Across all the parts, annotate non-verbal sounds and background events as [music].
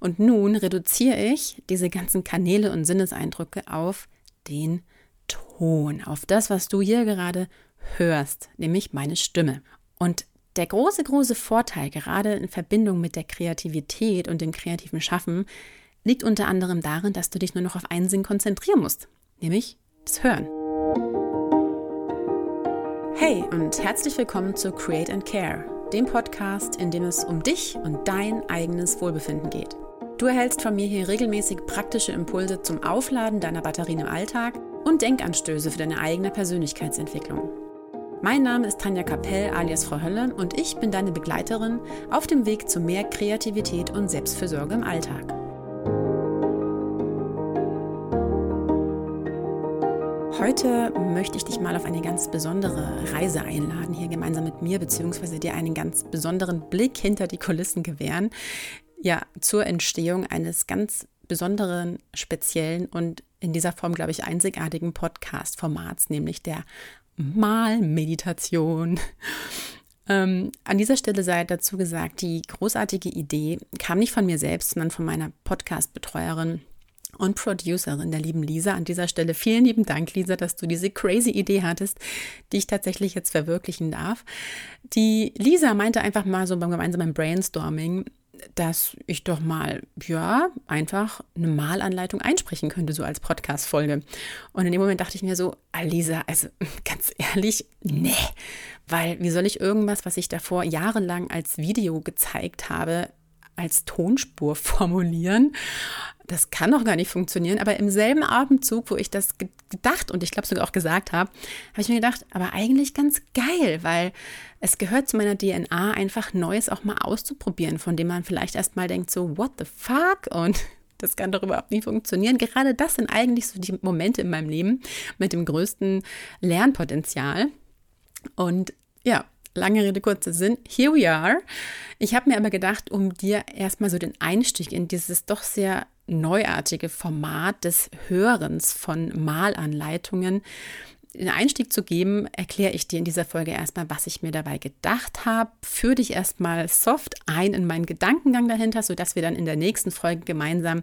Und nun reduziere ich diese ganzen Kanäle und Sinneseindrücke auf den Ton, auf das, was du hier gerade hörst, nämlich meine Stimme. Und der große, große Vorteil, gerade in Verbindung mit der Kreativität und dem kreativen Schaffen, liegt unter anderem darin, dass du dich nur noch auf einen Sinn konzentrieren musst, nämlich das Hören. Hey und herzlich willkommen zu Create and Care, dem Podcast, in dem es um dich und dein eigenes Wohlbefinden geht. Du erhältst von mir hier regelmäßig praktische Impulse zum Aufladen deiner Batterien im Alltag und Denkanstöße für deine eigene Persönlichkeitsentwicklung. Mein Name ist Tanja Kapell alias Frau Hölle und ich bin deine Begleiterin auf dem Weg zu mehr Kreativität und Selbstfürsorge im Alltag. Heute möchte ich dich mal auf eine ganz besondere Reise einladen, hier gemeinsam mit mir, beziehungsweise dir einen ganz besonderen Blick hinter die Kulissen gewähren. Ja, zur Entstehung eines ganz besonderen, speziellen und in dieser Form, glaube ich, einzigartigen Podcast-Formats, nämlich der Malmeditation. [laughs] Ähm, an dieser Stelle sei dazu gesagt, die großartige Idee kam nicht von mir selbst, sondern von meiner Podcast-Betreuerin und Producerin, der lieben Lisa. An dieser Stelle vielen lieben Dank, Lisa, dass du diese crazy Idee hattest, die ich tatsächlich jetzt verwirklichen darf. Die Lisa meinte einfach mal so beim gemeinsamen Brainstorming, dass ich doch mal, ja, einfach eine Malanleitung einsprechen könnte, so als Podcast-Folge. Und in dem Moment dachte ich mir so, Alisa, also [laughs] ganz ehrlich, nee, weil wie soll ich irgendwas, was ich davor jahrelang als Video gezeigt habe, als Tonspur [laughs] formulieren? Das kann doch gar nicht funktionieren. Aber im selben Abendzug, wo ich das gedacht und ich glaube sogar auch gesagt habe, habe ich mir gedacht, aber eigentlich ganz geil, weil es gehört zu meiner DNA einfach Neues auch mal auszuprobieren, von dem man vielleicht erst mal denkt, so, what the fuck? Und [laughs] das kann doch überhaupt nicht funktionieren. Gerade das sind eigentlich so die Momente in meinem Leben mit dem größten Lernpotenzial. Und ja, lange Rede, kurzer Sinn. Here we are. Ich habe mir aber gedacht, um dir erstmal so den Einstieg in dieses doch sehr neuartige Format des Hörens von Malanleitungen den Einstieg zu geben, erkläre ich dir in dieser Folge erstmal, was ich mir dabei gedacht habe. Führe dich erstmal soft ein in meinen Gedankengang dahinter, sodass wir dann in der nächsten Folge gemeinsam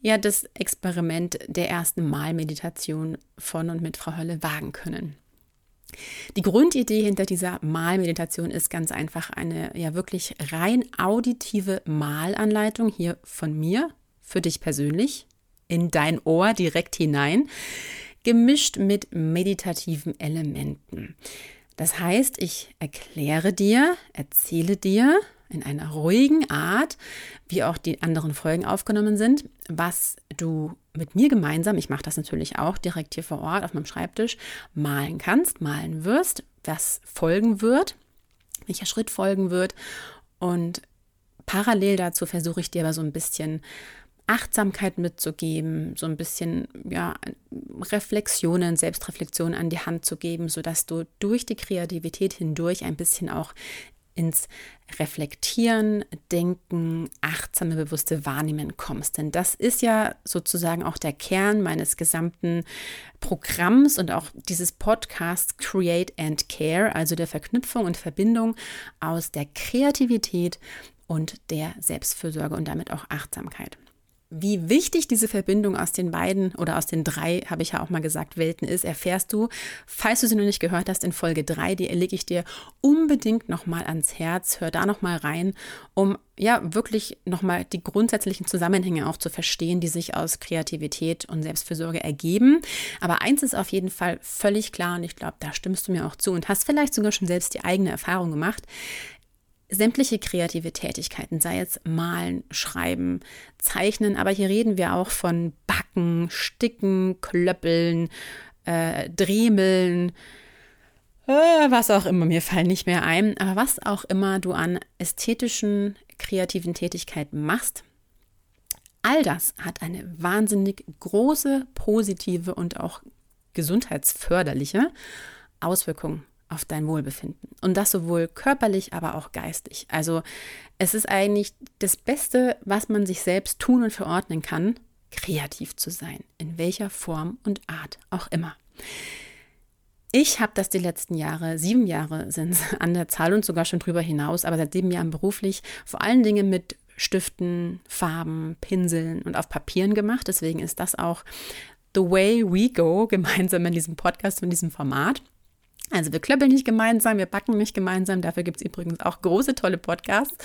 ja das Experiment der ersten Malmeditation von und mit Frau Hölle wagen können. Die Grundidee hinter dieser Malmeditation ist ganz einfach eine ja wirklich rein auditive Malanleitung hier von mir für dich persönlich in dein Ohr direkt hinein gemischt mit meditativen Elementen. Das heißt, ich erkläre dir, erzähle dir in einer ruhigen Art, wie auch die anderen Folgen aufgenommen sind, was du mit mir gemeinsam, ich mache das natürlich auch direkt hier vor Ort auf meinem Schreibtisch, malen kannst, malen wirst, was folgen wird, welcher Schritt folgen wird. Und parallel dazu versuche ich dir aber so ein bisschen Achtsamkeit mitzugeben, so ein bisschen ja, Reflexionen, Selbstreflexion an die Hand zu geben, sodass du durch die Kreativität hindurch ein bisschen auch ins Reflektieren, Denken, achtsame, bewusste Wahrnehmen kommst. Denn das ist ja sozusagen auch der Kern meines gesamten Programms und auch dieses Podcasts Create and Care, also der Verknüpfung und Verbindung aus der Kreativität und der Selbstfürsorge und damit auch Achtsamkeit. Wie wichtig diese Verbindung aus den beiden oder aus den drei, habe ich ja auch mal gesagt, Welten ist, erfährst du, falls du sie noch nicht gehört hast, in Folge 3, die lege ich dir unbedingt nochmal ans Herz. Hör da nochmal rein, um ja wirklich nochmal die grundsätzlichen Zusammenhänge auch zu verstehen, die sich aus Kreativität und Selbstfürsorge ergeben. Aber eins ist auf jeden Fall völlig klar und ich glaube, da stimmst du mir auch zu und hast vielleicht sogar schon selbst die eigene Erfahrung gemacht sämtliche kreative Tätigkeiten, sei es malen, schreiben, zeichnen, aber hier reden wir auch von Backen, Sticken, Klöppeln, äh, Dremeln, äh, was auch immer, mir fallen nicht mehr ein, aber was auch immer du an ästhetischen, kreativen Tätigkeiten machst, all das hat eine wahnsinnig große, positive und auch gesundheitsförderliche Auswirkung auf dein Wohlbefinden. Und das sowohl körperlich, aber auch geistig. Also es ist eigentlich das Beste, was man sich selbst tun und verordnen kann, kreativ zu sein, in welcher Form und Art auch immer. Ich habe das die letzten Jahre, sieben Jahre sind es [laughs] an der Zahl und sogar schon drüber hinaus, aber seit sieben Jahren beruflich, vor allen Dingen mit Stiften, Farben, Pinseln und auf Papieren gemacht. Deswegen ist das auch the way we go [laughs] gemeinsam in diesem Podcast und diesem Format. Also wir klöppeln nicht gemeinsam, wir backen nicht gemeinsam, dafür gibt es übrigens auch große, tolle Podcasts,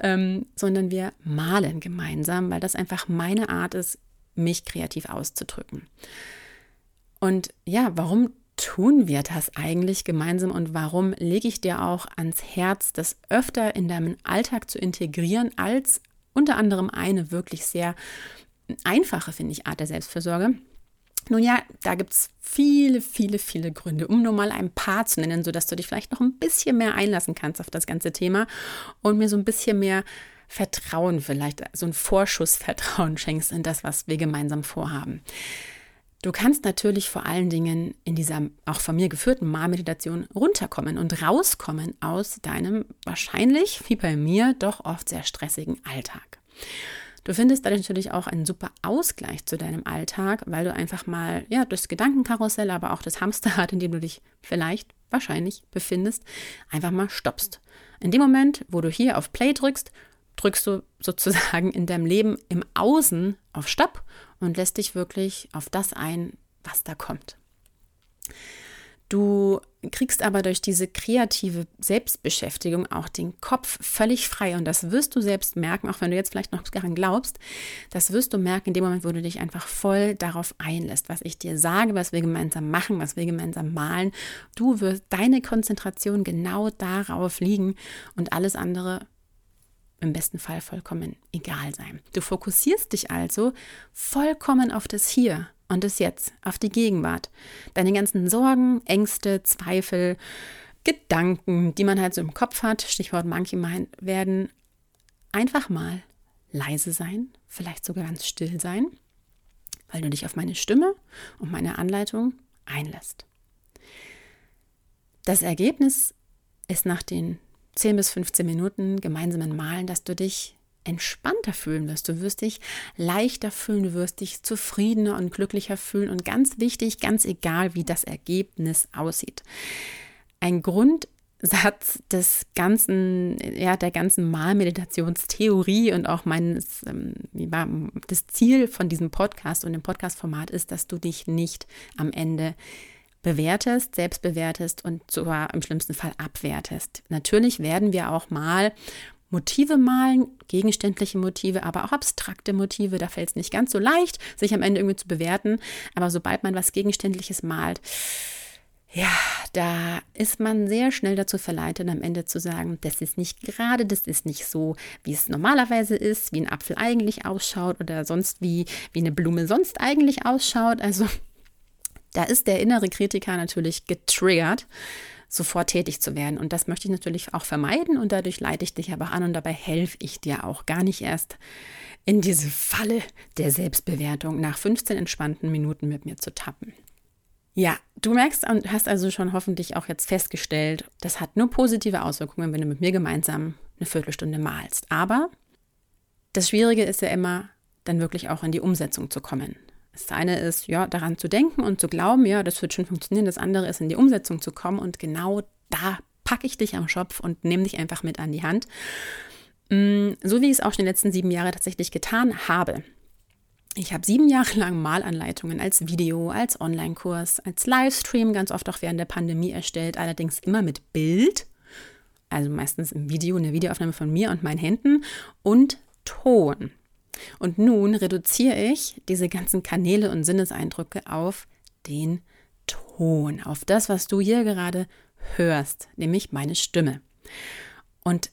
ähm, sondern wir malen gemeinsam, weil das einfach meine Art ist, mich kreativ auszudrücken. Und ja, warum tun wir das eigentlich gemeinsam und warum lege ich dir auch ans Herz, das öfter in deinem Alltag zu integrieren, als unter anderem eine wirklich sehr einfache, finde ich, Art der Selbstfürsorge? Nun ja, da gibt es viele, viele, viele Gründe, um nur mal ein paar zu nennen, sodass du dich vielleicht noch ein bisschen mehr einlassen kannst auf das ganze Thema und mir so ein bisschen mehr Vertrauen, vielleicht so ein Vorschussvertrauen [laughs] schenkst in das, was wir gemeinsam vorhaben. Du kannst natürlich vor allen Dingen in dieser auch von mir geführten Malmeditation runterkommen und rauskommen aus deinem wahrscheinlich, wie bei mir, doch oft sehr stressigen Alltag. Du findest dadurch natürlich auch einen super Ausgleich zu deinem Alltag, weil du einfach mal, ja, das Gedankenkarussell, aber auch das Hamsterrad, in dem du dich vielleicht, wahrscheinlich befindest, einfach mal stoppst. In dem Moment, wo du hier auf Play drückst, drückst du sozusagen in deinem Leben im Außen auf Stopp und lässt dich wirklich auf das ein, was da kommt. Du kriegst aber durch diese kreative Selbstbeschäftigung auch den Kopf völlig frei und das wirst du selbst merken, auch wenn du jetzt vielleicht noch daran glaubst, das wirst du merken in dem Moment, wo du dich einfach voll darauf einlässt, was ich dir sage, was wir gemeinsam machen, was wir gemeinsam malen. Du wirst deine Konzentration genau darauf liegen und alles andere im besten Fall vollkommen egal sein. Du fokussierst dich also vollkommen auf das Hier und das Jetzt, auf die Gegenwart. Deine ganzen Sorgen, Ängste, Zweifel, Gedanken, die man halt so im Kopf hat, Stichwort Monkey Mind, werden einfach mal leise sein, vielleicht sogar ganz still sein, weil du dich auf meine Stimme und meine Anleitung einlässt. Das Ergebnis ist nach den 10 bis 15 Minuten gemeinsamen Malen, dass du dich entspannter fühlen wirst. Du wirst dich leichter fühlen, du wirst dich zufriedener und glücklicher fühlen und ganz wichtig, ganz egal, wie das Ergebnis aussieht. Ein Grundsatz des ganzen, ja, der ganzen Malmeditationstheorie und auch meines, ähm, das Ziel von diesem Podcast und dem Podcast-Format ist, dass du dich nicht am Ende bewertest, selbst bewertest und sogar im schlimmsten Fall abwertest. Natürlich werden wir auch mal Motive malen, gegenständliche Motive, aber auch abstrakte Motive. Da fällt es nicht ganz so leicht, sich am Ende irgendwie zu bewerten. Aber sobald man was Gegenständliches malt, ja, da ist man sehr schnell dazu verleitet, am Ende zu sagen, das ist nicht gerade, das ist nicht so, wie es normalerweise ist, wie ein Apfel eigentlich ausschaut oder sonst wie, wie eine Blume sonst eigentlich ausschaut. Also da ist der innere Kritiker natürlich getriggert, sofort tätig zu werden. Und das möchte ich natürlich auch vermeiden und dadurch leite ich dich aber an und dabei helfe ich dir auch gar nicht erst in diese Falle der Selbstbewertung nach 15 entspannten Minuten mit mir zu tappen. Ja, du merkst und hast also schon hoffentlich auch jetzt festgestellt, das hat nur positive Auswirkungen, wenn du mit mir gemeinsam eine Viertelstunde malst. Aber das Schwierige ist ja immer, dann wirklich auch in die Umsetzung zu kommen. Das eine ist, ja, daran zu denken und zu glauben, ja, das wird schon funktionieren. Das andere ist, in die Umsetzung zu kommen. Und genau da packe ich dich am Schopf und nehme dich einfach mit an die Hand. Mm, so wie ich es auch schon die letzten sieben Jahre tatsächlich getan habe. Ich habe sieben Jahre lang Malanleitungen als Video, als Online-Kurs, als Livestream, ganz oft auch während der Pandemie erstellt, allerdings immer mit Bild, also meistens im Video, eine Videoaufnahme von mir und meinen Händen und Ton. Und nun reduziere ich diese ganzen Kanäle und Sinneseindrücke auf den Ton, auf das, was du hier gerade hörst, nämlich meine Stimme. Und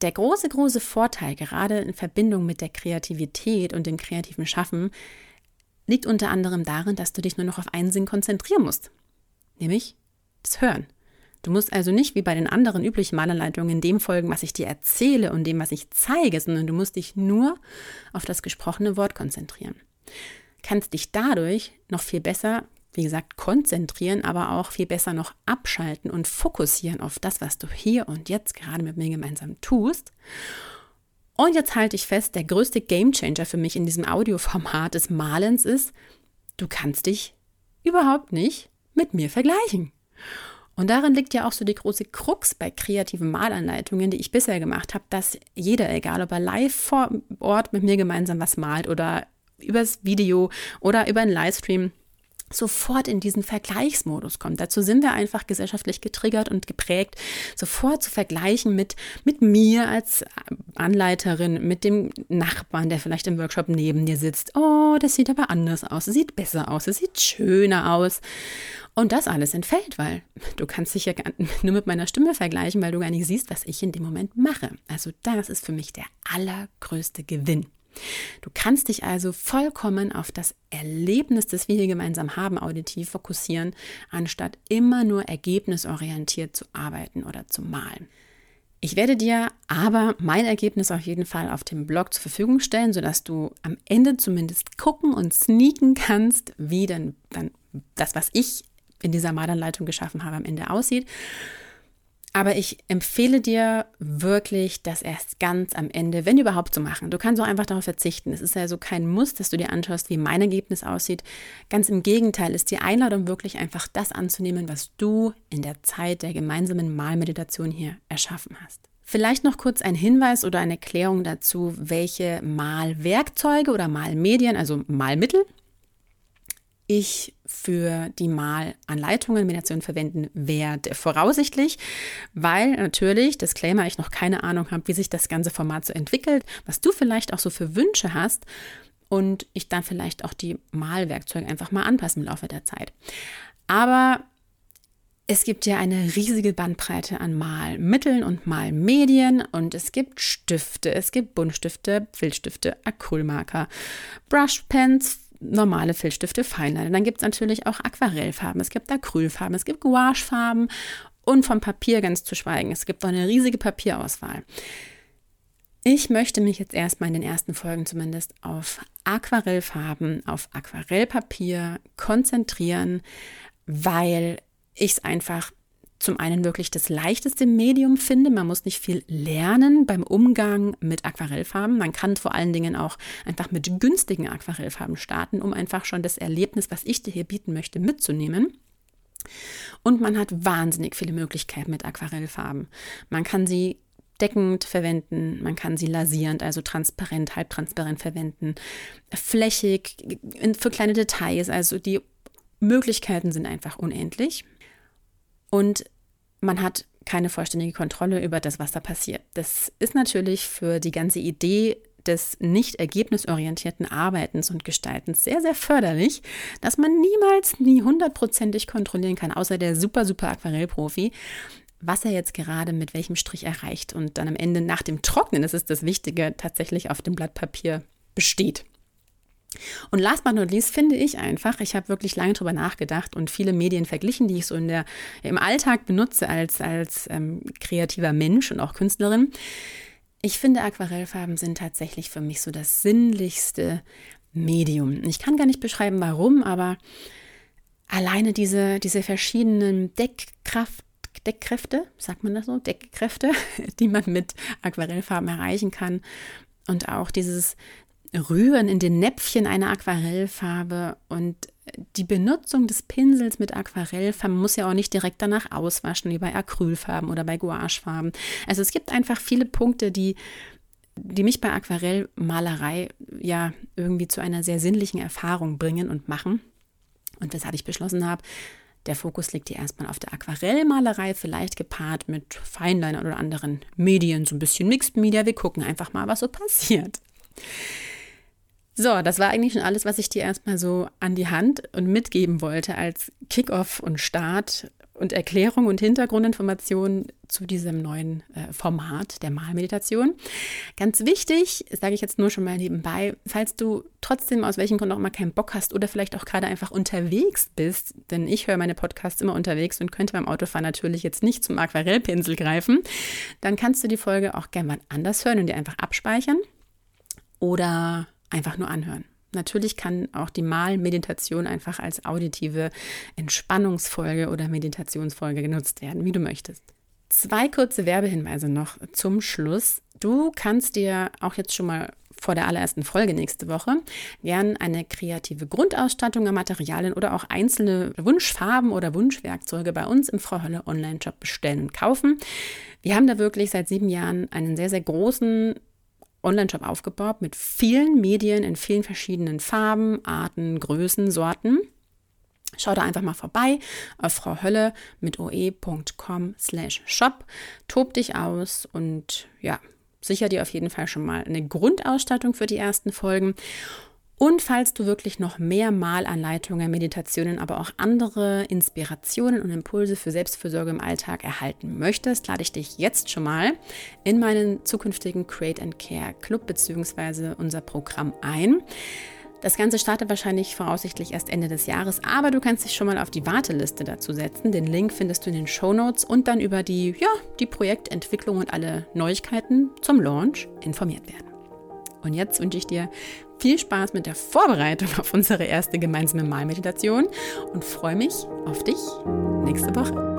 der große, große Vorteil, gerade in Verbindung mit der Kreativität und dem kreativen Schaffen, liegt unter anderem darin, dass du dich nur noch auf einen Sinn konzentrieren musst, nämlich das Hören. Du musst also nicht wie bei den anderen üblichen Malanleitungen dem folgen, was ich dir erzähle und dem, was ich zeige, sondern du musst dich nur auf das gesprochene Wort konzentrieren. Kannst dich dadurch noch viel besser, wie gesagt, konzentrieren, aber auch viel besser noch abschalten und fokussieren auf das, was du hier und jetzt gerade mit mir gemeinsam tust. Und jetzt halte ich fest, der größte Gamechanger für mich in diesem Audioformat des Malens ist, du kannst dich überhaupt nicht mit mir vergleichen. Und darin liegt ja auch so die große Krux bei kreativen Malanleitungen, die ich bisher gemacht habe, dass jeder, egal ob er live vor Ort mit mir gemeinsam was malt oder übers Video oder über einen Livestream, sofort in diesen Vergleichsmodus kommt. Dazu sind wir einfach gesellschaftlich getriggert und geprägt, sofort zu vergleichen mit, mit mir als Anleiterin, mit dem Nachbarn, der vielleicht im Workshop neben dir sitzt. Oh, das sieht aber anders aus, es sieht besser aus, es sieht schöner aus. Und das alles entfällt, weil du kannst dich ja [laughs] nur mit meiner Stimme vergleichen, weil du gar nicht siehst, was ich in dem Moment mache. Also das ist für mich der allergrößte Gewinn. Du kannst dich also vollkommen auf das Erlebnis, das wir hier gemeinsam haben, auditiv fokussieren, anstatt immer nur ergebnisorientiert zu arbeiten oder zu malen. Ich werde dir aber mein Ergebnis auf jeden Fall auf dem Blog zur Verfügung stellen, sodass du am Ende zumindest gucken und sneaken kannst, wie denn dann das, was ich in dieser Malanleitung geschaffen habe, am Ende aussieht. Aber ich empfehle dir wirklich, das erst ganz am Ende, wenn überhaupt, zu machen. Du kannst auch einfach darauf verzichten. Es ist also kein Muss, dass du dir anschaust, wie mein Ergebnis aussieht. Ganz im Gegenteil ist die Einladung wirklich einfach das anzunehmen, was du in der Zeit der gemeinsamen Malmeditation hier erschaffen hast. Vielleicht noch kurz ein Hinweis oder eine Erklärung dazu, welche Malwerkzeuge oder Malmedien, also Malmittel, ich für die Malanleitungen Meditation verwenden werde. Voraussichtlich, weil natürlich, Disclaimer, ich noch keine Ahnung habe, wie sich das ganze Format so entwickelt, was du vielleicht auch so für Wünsche hast und ich dann vielleicht auch die Malwerkzeuge einfach mal anpassen im Laufe der Zeit. Aber es gibt ja eine riesige Bandbreite an Malmitteln und Malmedien und es gibt Stifte, es gibt Buntstifte, Filzstifte, Acrylmarker, Brushpens, normale Filzstifte, Feinliner. Dann gibt es natürlich auch Aquarellfarben, es gibt Acrylfarben, es gibt Gouachefarben und vom Papier ganz zu schweigen. Es gibt auch eine riesige Papierauswahl. Ich möchte mich jetzt erstmal in den ersten Folgen zumindest auf Aquarellfarben, auf Aquarellpapier konzentrieren, weil ich es einfach zum einen wirklich das leichteste Medium finde. Man muss nicht viel lernen beim Umgang mit Aquarellfarben. Man kann vor allen Dingen auch einfach mit günstigen Aquarellfarben starten, um einfach schon das Erlebnis, was ich dir hier bieten möchte, mitzunehmen. Und man hat wahnsinnig viele Möglichkeiten mit Aquarellfarben. Man kann sie deckend verwenden, man kann sie lasierend, also transparent, halbtransparent verwenden, flächig, für kleine Details, also die Möglichkeiten sind einfach unendlich. Und man hat keine vollständige Kontrolle über das, was da passiert. Das ist natürlich für die ganze Idee des nicht ergebnisorientierten Arbeitens und Gestaltens sehr, sehr förderlich, dass man niemals nie hundertprozentig kontrollieren kann, außer der super, super Aquarellprofi, was er jetzt gerade mit welchem Strich erreicht und dann am Ende nach dem Trocknen, das ist das Wichtige, tatsächlich auf dem Blatt Papier besteht. Und last but not least finde ich einfach, ich habe wirklich lange drüber nachgedacht und viele Medien verglichen, die ich so in der, im Alltag benutze als, als ähm, kreativer Mensch und auch Künstlerin. Ich finde, Aquarellfarben sind tatsächlich für mich so das sinnlichste Medium. Ich kann gar nicht beschreiben, warum, aber alleine diese, diese verschiedenen Deckkraft, Deckkräfte, sagt man das so, Deckkräfte, [laughs] die man mit Aquarellfarben erreichen kann und auch dieses, Rühren in den Näpfchen einer Aquarellfarbe und die Benutzung des Pinsels mit Aquarellfarben muss ja auch nicht direkt danach auswaschen, wie bei Acrylfarben oder bei Gouachefarben. Also es gibt einfach viele Punkte, die, die mich bei Aquarellmalerei ja irgendwie zu einer sehr sinnlichen Erfahrung bringen und machen. Und weshalb ich beschlossen habe, der Fokus liegt hier erstmal auf der Aquarellmalerei, vielleicht gepaart mit Feinliner oder anderen Medien, so ein bisschen Mixed Media. Wir gucken einfach mal, was so passiert. So, das war eigentlich schon alles, was ich dir erstmal so an die Hand und mitgeben wollte als Kickoff und Start und Erklärung und Hintergrundinformation zu diesem neuen äh, Format der Malmeditation. Ganz wichtig, sage ich jetzt nur schon mal nebenbei, falls du trotzdem aus welchem Grund auch immer keinen Bock hast oder vielleicht auch gerade einfach unterwegs bist, denn ich höre meine Podcasts immer unterwegs und könnte beim Autofahren natürlich jetzt nicht zum Aquarellpinsel greifen, dann kannst du die Folge auch gerne mal anders hören und dir einfach abspeichern oder einfach nur anhören. Natürlich kann auch die Malmeditation einfach als auditive Entspannungsfolge oder Meditationsfolge genutzt werden, wie du möchtest. Zwei kurze Werbehinweise noch zum Schluss. Du kannst dir auch jetzt schon mal vor der allerersten Folge nächste Woche gern eine kreative Grundausstattung an Materialien oder auch einzelne Wunschfarben oder Wunschwerkzeuge bei uns im Frau Holle Online-Shop bestellen und kaufen. Wir haben da wirklich seit sieben Jahren einen sehr, sehr großen Online-Shop aufgebaut mit vielen Medien in vielen verschiedenen Farben, Arten, Größen, Sorten. Schau da einfach mal vorbei auf Frau Hölle mit oe.com slash shop. Tob dich aus und ja, sicher dir auf jeden Fall schon mal eine Grundausstattung für die ersten Folgen. Und falls du wirklich noch mehr Malanleitungen, Meditationen, aber auch andere Inspirationen und Impulse für Selbstfürsorge im Alltag erhalten möchtest, lade ich dich jetzt schon mal in meinen zukünftigen Create and Care Club bzw. unser Programm ein. Das Ganze startet wahrscheinlich voraussichtlich erst Ende des Jahres, aber du kannst dich schon mal auf die Warteliste dazu setzen. Den Link findest du in den Show Notes und dann über die, ja, die Projektentwicklung und alle Neuigkeiten zum Launch informiert werden. Und jetzt wünsche ich dir viel Spaß mit der Vorbereitung auf unsere erste gemeinsame Malmeditation und freue mich auf dich nächste Woche.